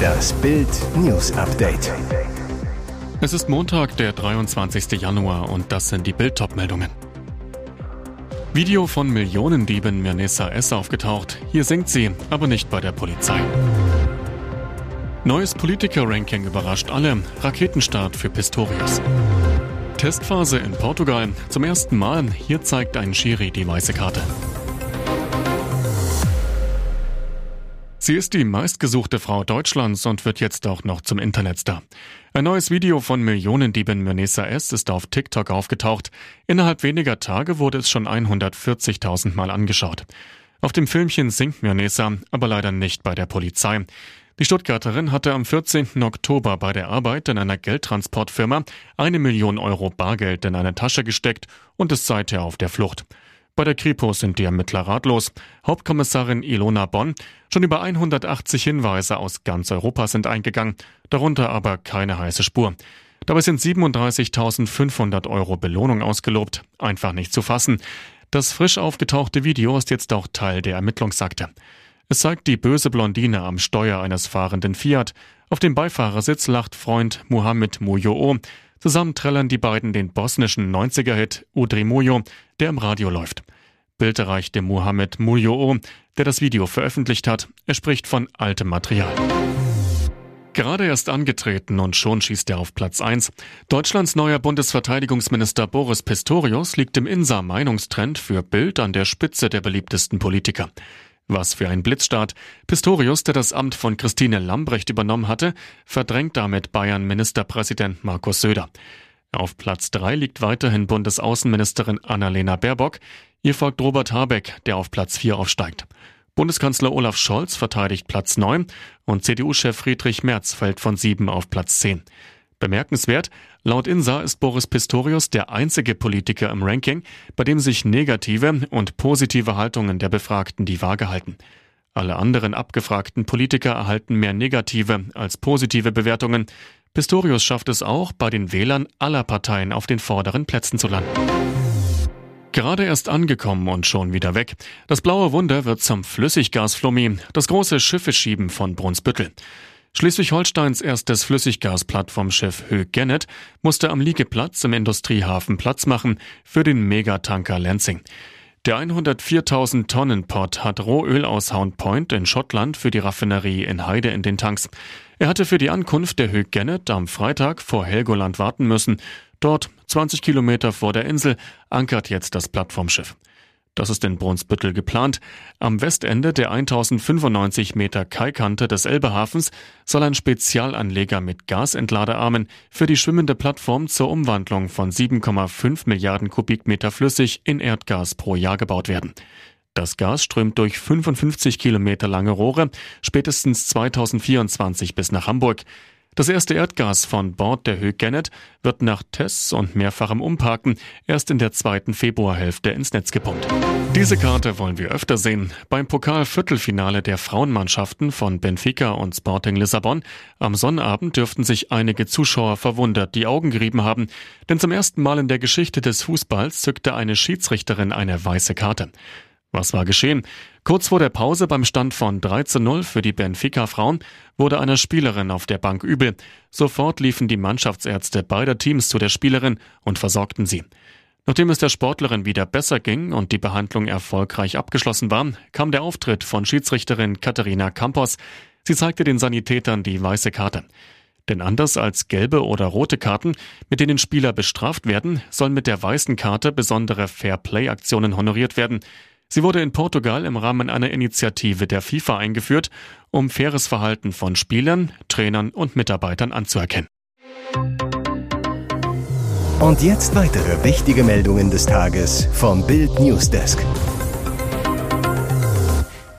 Das Bild News Update. Es ist Montag, der 23. Januar und das sind die Bild meldungen Video von Millionendieben Mirnesa S. aufgetaucht. Hier singt sie, aber nicht bei der Polizei. Neues Politiker-Ranking überrascht alle. Raketenstart für Pistorius. Testphase in Portugal. Zum ersten Mal. Hier zeigt ein Schiri die weiße Karte. Sie ist die meistgesuchte Frau Deutschlands und wird jetzt auch noch zum Internetstar. Ein neues Video von Millionendieben Mernesa S. ist auf TikTok aufgetaucht. Innerhalb weniger Tage wurde es schon 140.000 Mal angeschaut. Auf dem Filmchen singt Mernesa, aber leider nicht bei der Polizei. Die Stuttgarterin hatte am 14. Oktober bei der Arbeit in einer Geldtransportfirma eine Million Euro Bargeld in eine Tasche gesteckt und ist seither auf der Flucht. Bei der Kripo sind die Ermittler ratlos. Hauptkommissarin Ilona Bonn. Schon über 180 Hinweise aus ganz Europa sind eingegangen, darunter aber keine heiße Spur. Dabei sind 37.500 Euro Belohnung ausgelobt. Einfach nicht zu fassen. Das frisch aufgetauchte Video ist jetzt auch Teil der Ermittlungsakte. Es zeigt die böse Blondine am Steuer eines fahrenden Fiat. Auf dem Beifahrersitz lacht Freund Mohamed Mujo'o. Zusammen trällern die beiden den bosnischen 90er-Hit Udri Mujo, der im Radio läuft. Bild erreichte Mohamed Mujo'o, der das Video veröffentlicht hat. Er spricht von altem Material. Gerade erst angetreten und schon schießt er auf Platz 1. Deutschlands neuer Bundesverteidigungsminister Boris Pistorius liegt im INSA-Meinungstrend für Bild an der Spitze der beliebtesten Politiker. Was für ein Blitzstart. Pistorius, der das Amt von Christine Lambrecht übernommen hatte, verdrängt damit Bayern Ministerpräsident Markus Söder. Auf Platz drei liegt weiterhin Bundesaußenministerin Annalena Baerbock. Ihr folgt Robert Habeck, der auf Platz vier aufsteigt. Bundeskanzler Olaf Scholz verteidigt Platz neun und CDU-Chef Friedrich Merz fällt von sieben auf Platz zehn. Bemerkenswert, laut INSA ist Boris Pistorius der einzige Politiker im Ranking, bei dem sich negative und positive Haltungen der Befragten die Waage halten. Alle anderen abgefragten Politiker erhalten mehr negative als positive Bewertungen. Pistorius schafft es auch, bei den Wählern aller Parteien auf den vorderen Plätzen zu landen. Gerade erst angekommen und schon wieder weg. Das blaue Wunder wird zum Flüssiggasflummi, das große Schiffeschieben von Brunsbüttel. Schleswig-Holsteins erstes Flüssiggasplattformschiff Höh Gennet musste am Liegeplatz im Industriehafen Platz machen für den Megatanker Lansing. Der 104.000 Tonnen Port hat Rohöl aus Hound Point in Schottland für die Raffinerie in Heide in den Tanks. Er hatte für die Ankunft der Höh Gennet am Freitag vor Helgoland warten müssen. Dort, 20 Kilometer vor der Insel, ankert jetzt das Plattformschiff. Das ist in Brunsbüttel geplant. Am Westende der 1095 Meter Kaikante des Elbehafens soll ein Spezialanleger mit Gasentladearmen für die schwimmende Plattform zur Umwandlung von 7,5 Milliarden Kubikmeter Flüssig in Erdgas pro Jahr gebaut werden. Das Gas strömt durch 55 Kilometer lange Rohre spätestens 2024 bis nach Hamburg. Das erste Erdgas von Bord der Höhe Gennet wird nach Tests und mehrfachem Umparken erst in der zweiten Februarhälfte ins Netz gepumpt. Diese Karte wollen wir öfter sehen. Beim Pokal-Viertelfinale der Frauenmannschaften von Benfica und Sporting Lissabon am Sonnabend dürften sich einige Zuschauer verwundert die Augen gerieben haben, denn zum ersten Mal in der Geschichte des Fußballs zückte eine Schiedsrichterin eine weiße Karte. Was war geschehen? Kurz vor der Pause beim Stand von 3 zu 0 für die Benfica-Frauen wurde einer Spielerin auf der Bank übel. Sofort liefen die Mannschaftsärzte beider Teams zu der Spielerin und versorgten sie. Nachdem es der Sportlerin wieder besser ging und die Behandlung erfolgreich abgeschlossen war, kam der Auftritt von Schiedsrichterin Katharina Campos. Sie zeigte den Sanitätern die weiße Karte. Denn anders als gelbe oder rote Karten, mit denen Spieler bestraft werden, sollen mit der weißen Karte besondere Fair-Play-Aktionen honoriert werden. Sie wurde in Portugal im Rahmen einer Initiative der FIFA eingeführt, um faires Verhalten von Spielern, Trainern und Mitarbeitern anzuerkennen. Und jetzt weitere wichtige Meldungen des Tages vom Bild Newsdesk.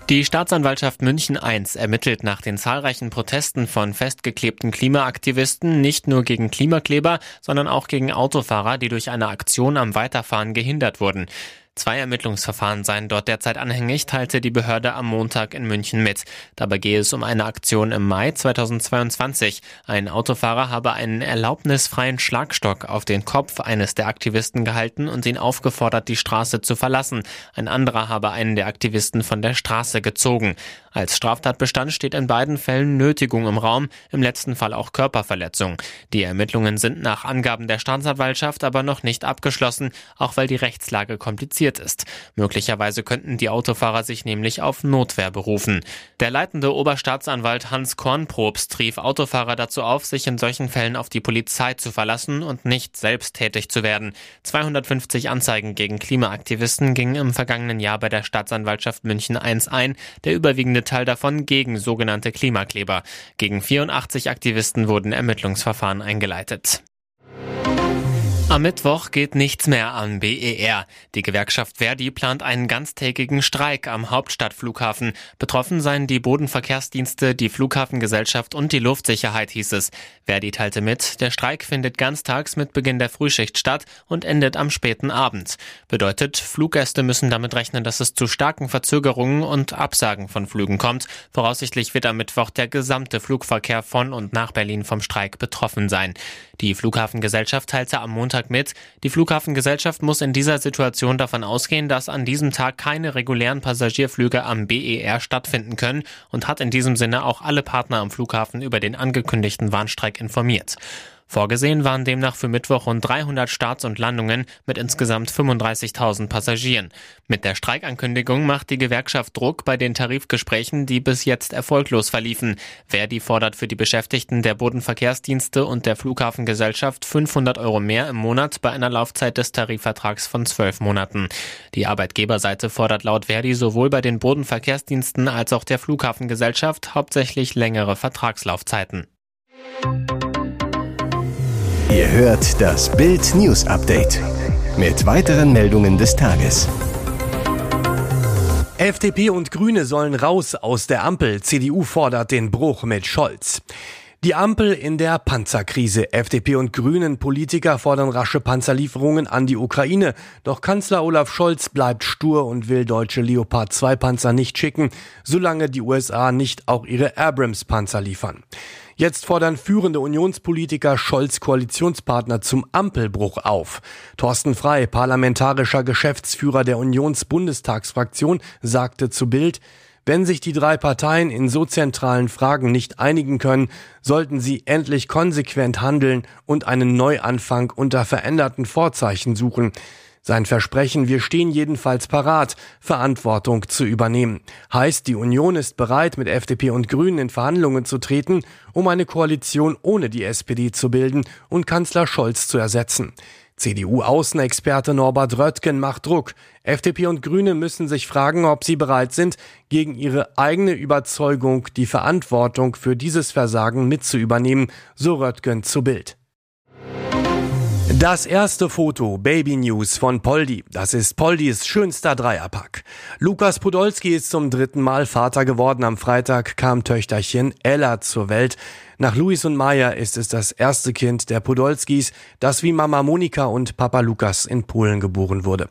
Die Staatsanwaltschaft München I ermittelt nach den zahlreichen Protesten von festgeklebten Klimaaktivisten nicht nur gegen Klimakleber, sondern auch gegen Autofahrer, die durch eine Aktion am Weiterfahren gehindert wurden. Zwei Ermittlungsverfahren seien dort derzeit anhängig, teilte die Behörde am Montag in München mit. Dabei gehe es um eine Aktion im Mai 2022. Ein Autofahrer habe einen erlaubnisfreien Schlagstock auf den Kopf eines der Aktivisten gehalten und ihn aufgefordert, die Straße zu verlassen. Ein anderer habe einen der Aktivisten von der Straße gezogen. Als Straftatbestand steht in beiden Fällen Nötigung im Raum, im letzten Fall auch Körperverletzung. Die Ermittlungen sind nach Angaben der Staatsanwaltschaft aber noch nicht abgeschlossen, auch weil die Rechtslage kompliziert ist. Möglicherweise könnten die Autofahrer sich nämlich auf Notwehr berufen. Der leitende Oberstaatsanwalt Hans Kornprobst rief Autofahrer dazu auf, sich in solchen Fällen auf die Polizei zu verlassen und nicht selbst tätig zu werden. 250 Anzeigen gegen Klimaaktivisten gingen im vergangenen Jahr bei der Staatsanwaltschaft München I ein, der überwiegende Teil davon gegen sogenannte Klimakleber. Gegen 84 Aktivisten wurden Ermittlungsverfahren eingeleitet. Am Mittwoch geht nichts mehr am BER. Die Gewerkschaft Verdi plant einen ganztägigen Streik am Hauptstadtflughafen. Betroffen seien die Bodenverkehrsdienste, die Flughafengesellschaft und die Luftsicherheit, hieß es. Verdi teilte mit, der Streik findet ganztags mit Beginn der Frühschicht statt und endet am späten Abend. Bedeutet, Fluggäste müssen damit rechnen, dass es zu starken Verzögerungen und Absagen von Flügen kommt. Voraussichtlich wird am Mittwoch der gesamte Flugverkehr von und nach Berlin vom Streik betroffen sein. Die Flughafengesellschaft teilte am Montag mit, die Flughafengesellschaft muss in dieser Situation davon ausgehen, dass an diesem Tag keine regulären Passagierflüge am BER stattfinden können und hat in diesem Sinne auch alle Partner am Flughafen über den angekündigten Warnstreik informiert. Vorgesehen waren demnach für Mittwoch rund 300 Starts und Landungen mit insgesamt 35.000 Passagieren. Mit der Streikankündigung macht die Gewerkschaft Druck bei den Tarifgesprächen, die bis jetzt erfolglos verliefen. Verdi fordert für die Beschäftigten der Bodenverkehrsdienste und der Flughafengesellschaft 500 Euro mehr im Monat bei einer Laufzeit des Tarifvertrags von zwölf Monaten. Die Arbeitgeberseite fordert laut Verdi sowohl bei den Bodenverkehrsdiensten als auch der Flughafengesellschaft hauptsächlich längere Vertragslaufzeiten. Ihr hört das Bild News Update mit weiteren Meldungen des Tages. FDP und Grüne sollen raus aus der Ampel. CDU fordert den Bruch mit Scholz. Die Ampel in der Panzerkrise. FDP und Grünen Politiker fordern rasche Panzerlieferungen an die Ukraine. Doch Kanzler Olaf Scholz bleibt stur und will deutsche Leopard 2 Panzer nicht schicken, solange die USA nicht auch ihre Abrams Panzer liefern. Jetzt fordern führende Unionspolitiker Scholz Koalitionspartner zum Ampelbruch auf. Thorsten Frei, parlamentarischer Geschäftsführer der Unionsbundestagsfraktion, sagte zu Bild, wenn sich die drei Parteien in so zentralen Fragen nicht einigen können, sollten sie endlich konsequent handeln und einen Neuanfang unter veränderten Vorzeichen suchen. Sein Versprechen, wir stehen jedenfalls parat, Verantwortung zu übernehmen. Heißt, die Union ist bereit, mit FDP und Grünen in Verhandlungen zu treten, um eine Koalition ohne die SPD zu bilden und Kanzler Scholz zu ersetzen. CDU-Außenexperte Norbert Röttgen macht Druck. FDP und Grüne müssen sich fragen, ob sie bereit sind, gegen ihre eigene Überzeugung die Verantwortung für dieses Versagen mitzuübernehmen, so Röttgen zu Bild. Das erste Foto, Baby News von Poldi. Das ist Poldis schönster Dreierpack. Lukas Podolski ist zum dritten Mal Vater geworden. Am Freitag kam Töchterchen Ella zur Welt. Nach Luis und Maya ist es das erste Kind der Podolskis, das wie Mama Monika und Papa Lukas in Polen geboren wurde.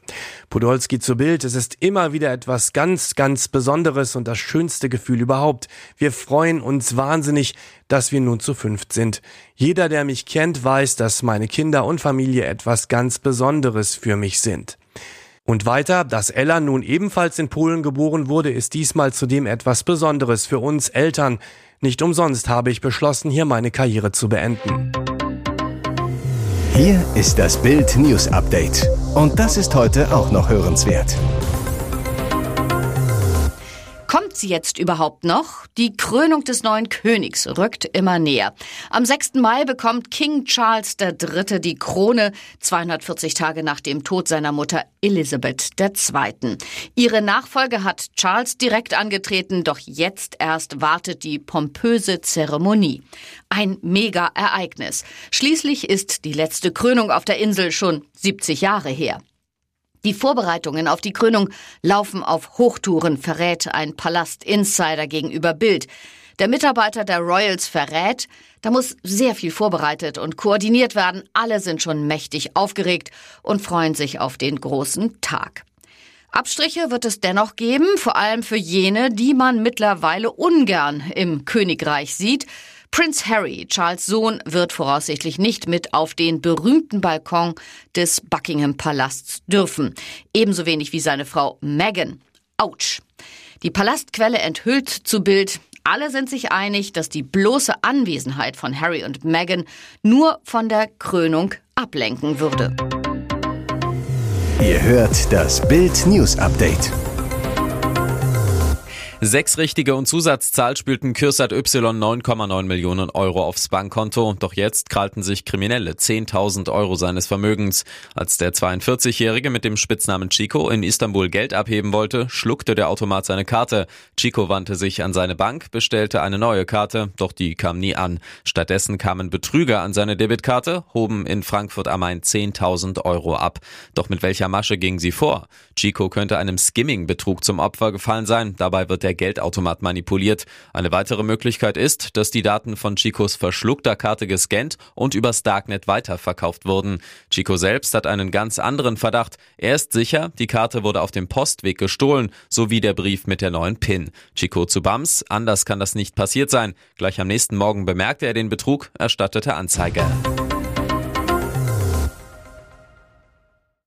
Podolski zu Bild, es ist immer wieder etwas ganz, ganz Besonderes und das schönste Gefühl überhaupt. Wir freuen uns wahnsinnig, dass wir nun zu fünft sind. Jeder, der mich kennt, weiß, dass meine Kinder und Familie etwas ganz Besonderes für mich sind. Und weiter, dass Ella nun ebenfalls in Polen geboren wurde, ist diesmal zudem etwas Besonderes für uns Eltern. Nicht umsonst habe ich beschlossen, hier meine Karriere zu beenden. Hier ist das Bild News Update. Und das ist heute auch noch hörenswert. Kommt sie jetzt überhaupt noch? Die Krönung des neuen Königs rückt immer näher. Am 6. Mai bekommt King Charles III. die Krone, 240 Tage nach dem Tod seiner Mutter Elisabeth II. Ihre Nachfolge hat Charles direkt angetreten, doch jetzt erst wartet die pompöse Zeremonie. Ein Mega-Ereignis. Schließlich ist die letzte Krönung auf der Insel schon 70 Jahre her. Die Vorbereitungen auf die Krönung laufen auf Hochtouren, verrät ein Palast-Insider gegenüber Bild. Der Mitarbeiter der Royals verrät, da muss sehr viel vorbereitet und koordiniert werden. Alle sind schon mächtig aufgeregt und freuen sich auf den großen Tag. Abstriche wird es dennoch geben, vor allem für jene, die man mittlerweile ungern im Königreich sieht. Prince Harry, Charles Sohn, wird voraussichtlich nicht mit auf den berühmten Balkon des Buckingham Palasts dürfen. Ebenso wenig wie seine Frau Meghan. Autsch. Die Palastquelle enthüllt zu Bild, alle sind sich einig, dass die bloße Anwesenheit von Harry und Meghan nur von der Krönung ablenken würde. Ihr hört das Bild News Update. Sechs richtige und Zusatzzahl spülten Kürsat Y 9,9 Millionen Euro aufs Bankkonto. Doch jetzt krallten sich Kriminelle 10.000 Euro seines Vermögens. Als der 42-Jährige mit dem Spitznamen Chico in Istanbul Geld abheben wollte, schluckte der Automat seine Karte. Chico wandte sich an seine Bank, bestellte eine neue Karte, doch die kam nie an. Stattdessen kamen Betrüger an seine Debitkarte, hoben in Frankfurt am Main 10.000 Euro ab. Doch mit welcher Masche gingen sie vor? Chico könnte einem Skimming-Betrug zum Opfer gefallen sein. Dabei wird der der Geldautomat manipuliert. Eine weitere Möglichkeit ist, dass die Daten von Chicos verschluckter Karte gescannt und übers Darknet weiterverkauft wurden. Chico selbst hat einen ganz anderen Verdacht. Er ist sicher, die Karte wurde auf dem Postweg gestohlen, sowie der Brief mit der neuen PIN. Chico zu Bams, anders kann das nicht passiert sein. Gleich am nächsten Morgen bemerkte er den Betrug, erstattete Anzeige.